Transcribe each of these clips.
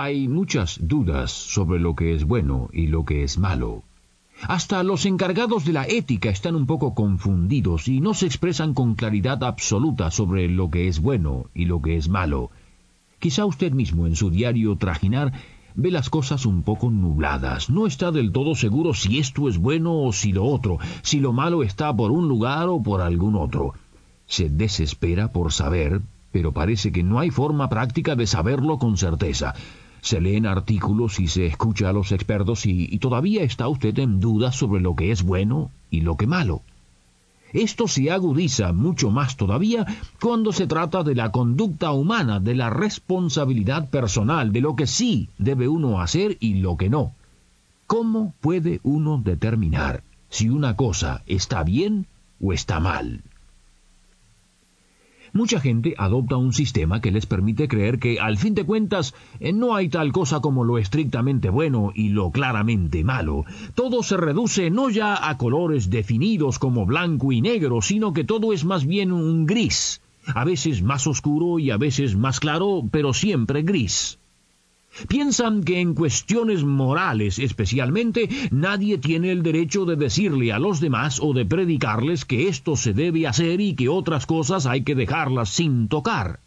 Hay muchas dudas sobre lo que es bueno y lo que es malo. Hasta los encargados de la ética están un poco confundidos y no se expresan con claridad absoluta sobre lo que es bueno y lo que es malo. Quizá usted mismo en su diario trajinar ve las cosas un poco nubladas, no está del todo seguro si esto es bueno o si lo otro, si lo malo está por un lugar o por algún otro. Se desespera por saber, pero parece que no hay forma práctica de saberlo con certeza. Se leen artículos y se escucha a los expertos y, todavía está usted en duda sobre lo que es bueno y lo que malo. Esto se agudiza mucho más todavía cuando se trata de la conducta humana, de la responsabilidad personal, de lo que sí debe uno hacer y lo que no. ¿Cómo puede uno determinar si una cosa está bien o está mal? Mucha gente adopta un sistema que les permite creer que, al fin de cuentas, eh, no hay tal cosa como lo estrictamente bueno y lo claramente malo. Todo se reduce no ya a colores definidos como blanco y negro, sino que todo es más bien un gris, a veces más oscuro y a veces más claro, pero siempre gris. Piensan que en cuestiones morales especialmente nadie tiene el derecho de decirle a los demás o de predicarles que esto se debe hacer y que otras cosas hay que dejarlas sin tocar.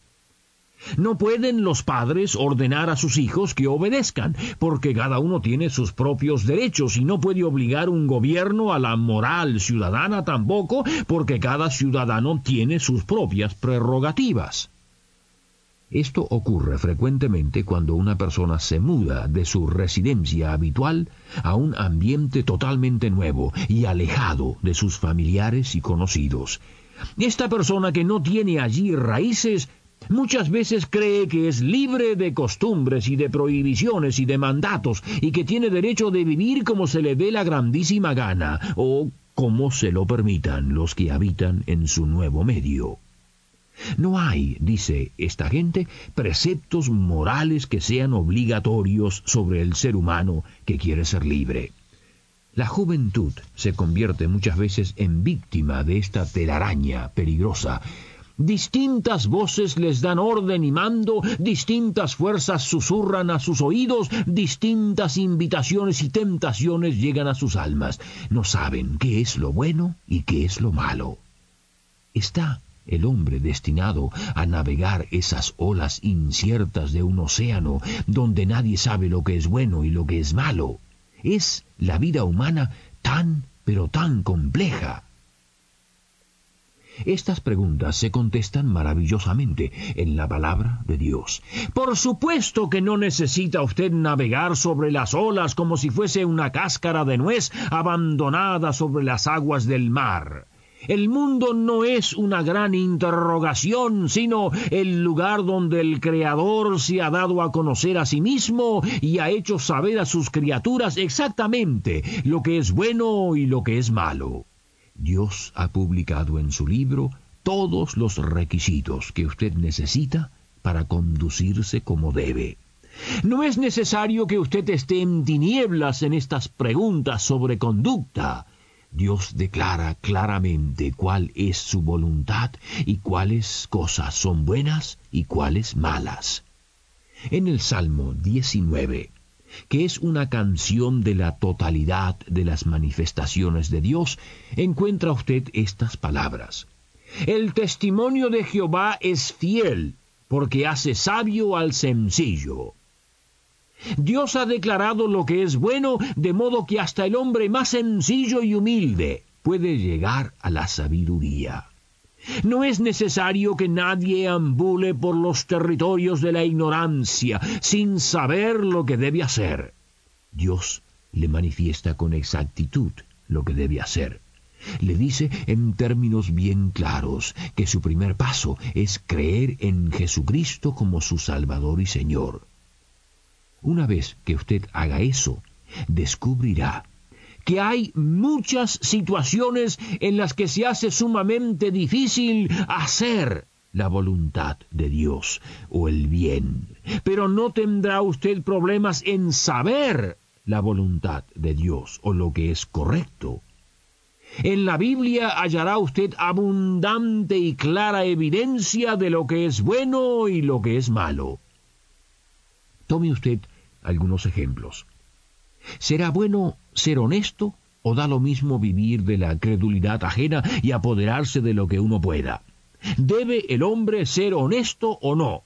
No pueden los padres ordenar a sus hijos que obedezcan, porque cada uno tiene sus propios derechos y no puede obligar un gobierno a la moral ciudadana tampoco, porque cada ciudadano tiene sus propias prerrogativas. Esto ocurre frecuentemente cuando una persona se muda de su residencia habitual a un ambiente totalmente nuevo y alejado de sus familiares y conocidos. Esta persona que no tiene allí raíces muchas veces cree que es libre de costumbres y de prohibiciones y de mandatos y que tiene derecho de vivir como se le dé la grandísima gana o como se lo permitan los que habitan en su nuevo medio. No hay, dice esta gente, preceptos morales que sean obligatorios sobre el ser humano que quiere ser libre. La juventud se convierte muchas veces en víctima de esta telaraña peligrosa. Distintas voces les dan orden y mando, distintas fuerzas susurran a sus oídos, distintas invitaciones y tentaciones llegan a sus almas. No saben qué es lo bueno y qué es lo malo. Está el hombre destinado a navegar esas olas inciertas de un océano donde nadie sabe lo que es bueno y lo que es malo. Es la vida humana tan, pero tan compleja. Estas preguntas se contestan maravillosamente en la palabra de Dios. Por supuesto que no necesita usted navegar sobre las olas como si fuese una cáscara de nuez abandonada sobre las aguas del mar. El mundo no es una gran interrogación, sino el lugar donde el Creador se ha dado a conocer a sí mismo y ha hecho saber a sus criaturas exactamente lo que es bueno y lo que es malo. Dios ha publicado en su libro todos los requisitos que usted necesita para conducirse como debe. No es necesario que usted esté en tinieblas en estas preguntas sobre conducta. Dios declara claramente cuál es su voluntad y cuáles cosas son buenas y cuáles malas. En el Salmo 19, que es una canción de la totalidad de las manifestaciones de Dios, encuentra usted estas palabras. El testimonio de Jehová es fiel, porque hace sabio al sencillo. Dios ha declarado lo que es bueno, de modo que hasta el hombre más sencillo y humilde puede llegar a la sabiduría. No es necesario que nadie ambule por los territorios de la ignorancia sin saber lo que debe hacer. Dios le manifiesta con exactitud lo que debe hacer. Le dice en términos bien claros que su primer paso es creer en Jesucristo como su Salvador y Señor. Una vez que usted haga eso, descubrirá que hay muchas situaciones en las que se hace sumamente difícil hacer la voluntad de Dios o el bien. Pero no tendrá usted problemas en saber la voluntad de Dios o lo que es correcto. En la Biblia hallará usted abundante y clara evidencia de lo que es bueno y lo que es malo. Tome usted algunos ejemplos. ¿Será bueno ser honesto o da lo mismo vivir de la credulidad ajena y apoderarse de lo que uno pueda? ¿Debe el hombre ser honesto o no?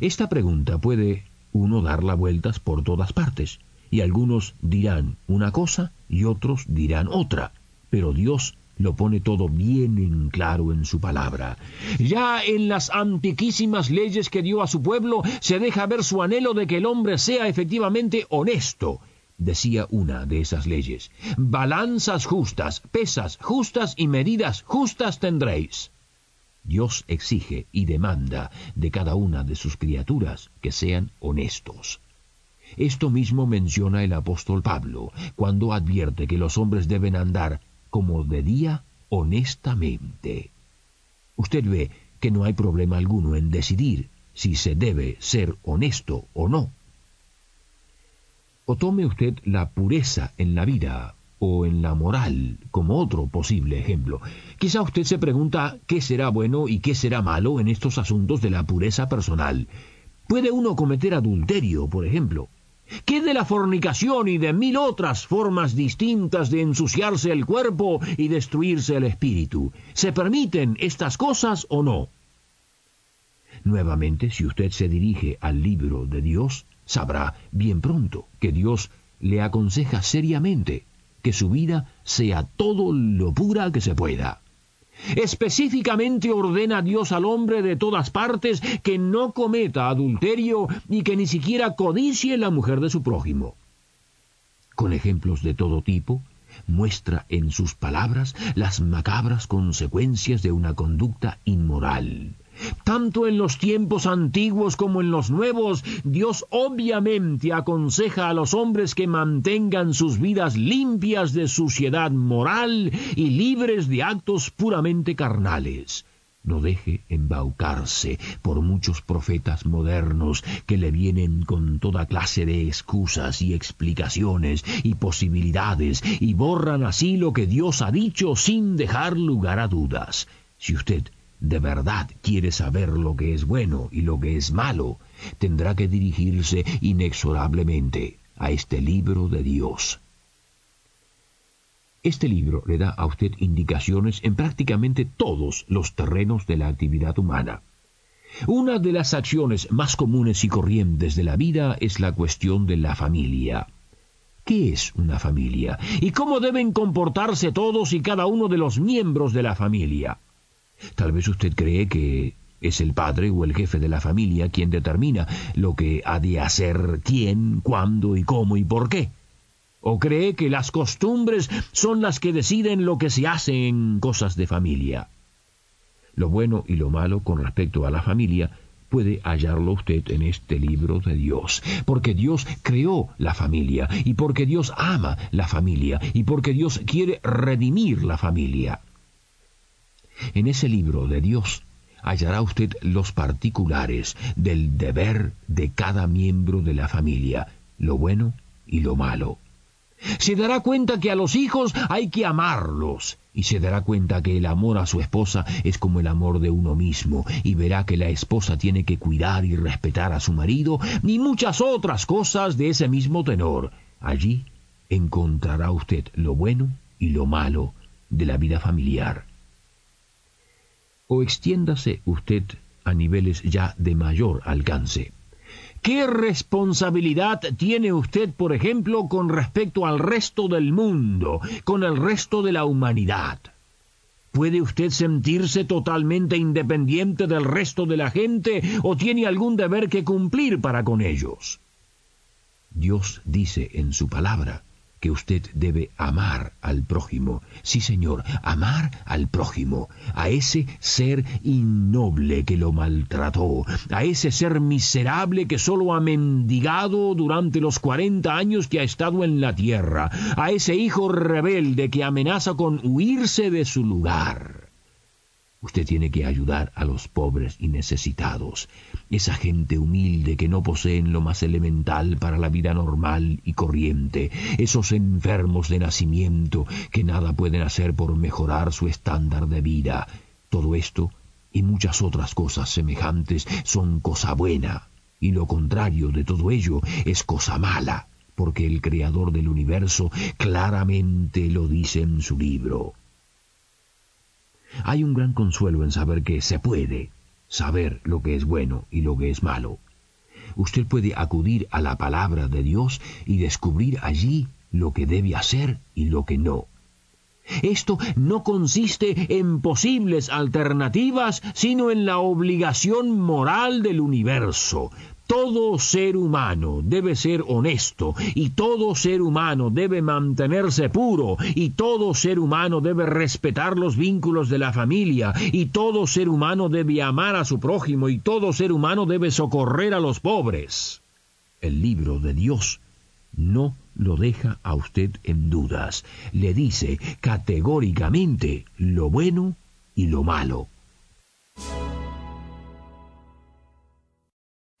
Esta pregunta puede uno darla vueltas por todas partes, y algunos dirán una cosa y otros dirán otra, pero Dios lo pone todo bien en claro en su palabra. Ya en las antiquísimas leyes que dio a su pueblo se deja ver su anhelo de que el hombre sea efectivamente honesto. Decía una de esas leyes, balanzas justas, pesas justas y medidas justas tendréis. Dios exige y demanda de cada una de sus criaturas que sean honestos. Esto mismo menciona el apóstol Pablo, cuando advierte que los hombres deben andar como de día honestamente. Usted ve que no hay problema alguno en decidir si se debe ser honesto o no. O tome usted la pureza en la vida o en la moral como otro posible ejemplo. Quizá usted se pregunta qué será bueno y qué será malo en estos asuntos de la pureza personal. Puede uno cometer adulterio, por ejemplo. ¿Qué de la fornicación y de mil otras formas distintas de ensuciarse el cuerpo y destruirse el espíritu? ¿Se permiten estas cosas o no? Nuevamente, si usted se dirige al libro de Dios, sabrá bien pronto que Dios le aconseja seriamente que su vida sea todo lo pura que se pueda. Específicamente ordena Dios al hombre de todas partes que no cometa adulterio y que ni siquiera codicie la mujer de su prójimo. Con ejemplos de todo tipo, muestra en sus palabras las macabras consecuencias de una conducta inmoral. Tanto en los tiempos antiguos como en los nuevos, Dios obviamente aconseja a los hombres que mantengan sus vidas limpias de suciedad moral y libres de actos puramente carnales. No deje embaucarse por muchos profetas modernos que le vienen con toda clase de excusas y explicaciones y posibilidades y borran así lo que Dios ha dicho sin dejar lugar a dudas. Si usted de verdad quiere saber lo que es bueno y lo que es malo, tendrá que dirigirse inexorablemente a este libro de Dios. Este libro le da a usted indicaciones en prácticamente todos los terrenos de la actividad humana. Una de las acciones más comunes y corrientes de la vida es la cuestión de la familia. ¿Qué es una familia? ¿Y cómo deben comportarse todos y cada uno de los miembros de la familia? Tal vez usted cree que es el padre o el jefe de la familia quien determina lo que ha de hacer quién, cuándo y cómo y por qué. O cree que las costumbres son las que deciden lo que se hace en cosas de familia. Lo bueno y lo malo con respecto a la familia puede hallarlo usted en este libro de Dios, porque Dios creó la familia, y porque Dios ama la familia, y porque Dios quiere redimir la familia. En ese libro de Dios hallará usted los particulares del deber de cada miembro de la familia, lo bueno y lo malo. Se dará cuenta que a los hijos hay que amarlos, y se dará cuenta que el amor a su esposa es como el amor de uno mismo, y verá que la esposa tiene que cuidar y respetar a su marido, y muchas otras cosas de ese mismo tenor. Allí encontrará usted lo bueno y lo malo de la vida familiar o extiéndase usted a niveles ya de mayor alcance. ¿Qué responsabilidad tiene usted, por ejemplo, con respecto al resto del mundo, con el resto de la humanidad? ¿Puede usted sentirse totalmente independiente del resto de la gente o tiene algún deber que cumplir para con ellos? Dios dice en su palabra que usted debe amar al prójimo. Sí, señor, amar al prójimo, a ese ser innoble que lo maltrató, a ese ser miserable que solo ha mendigado durante los cuarenta años que ha estado en la tierra, a ese hijo rebelde que amenaza con huirse de su lugar. Usted tiene que ayudar a los pobres y necesitados, esa gente humilde que no poseen lo más elemental para la vida normal y corriente, esos enfermos de nacimiento que nada pueden hacer por mejorar su estándar de vida. Todo esto y muchas otras cosas semejantes son cosa buena, y lo contrario de todo ello es cosa mala, porque el Creador del universo claramente lo dice en su libro. Hay un gran consuelo en saber que se puede saber lo que es bueno y lo que es malo. Usted puede acudir a la palabra de Dios y descubrir allí lo que debe hacer y lo que no. Esto no consiste en posibles alternativas, sino en la obligación moral del universo. Todo ser humano debe ser honesto y todo ser humano debe mantenerse puro y todo ser humano debe respetar los vínculos de la familia y todo ser humano debe amar a su prójimo y todo ser humano debe socorrer a los pobres. El libro de Dios no lo deja a usted en dudas. Le dice categóricamente lo bueno y lo malo.